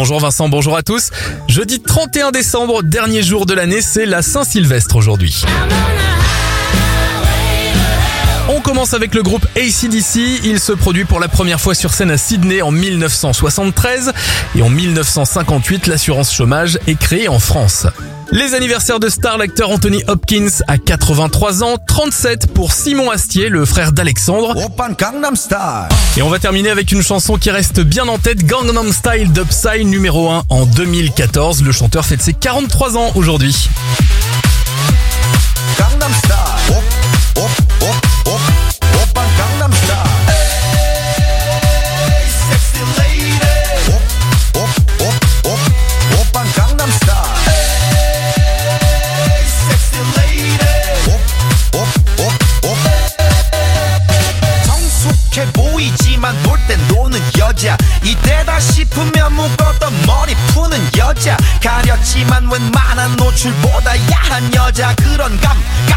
Bonjour Vincent, bonjour à tous. Jeudi 31 décembre, dernier jour de l'année, c'est la Saint-Sylvestre aujourd'hui. On commence avec le groupe ACDC. Il se produit pour la première fois sur scène à Sydney en 1973 et en 1958, l'assurance chômage est créée en France. Les anniversaires de star, l'acteur Anthony Hopkins a 83 ans, 37 pour Simon Astier, le frère d'Alexandre. Et on va terminer avec une chanson qui reste bien en tête, Gangnam Style d'Upside numéro 1 en 2014. Le chanteur fête ses 43 ans aujourd'hui. 보이지만 놀땐 노는 여자. 이때다 싶으면 묶었던 머리 푸는 여자. 가렸지만 웬만한 노출보다 야한 여자. 그런 감각적인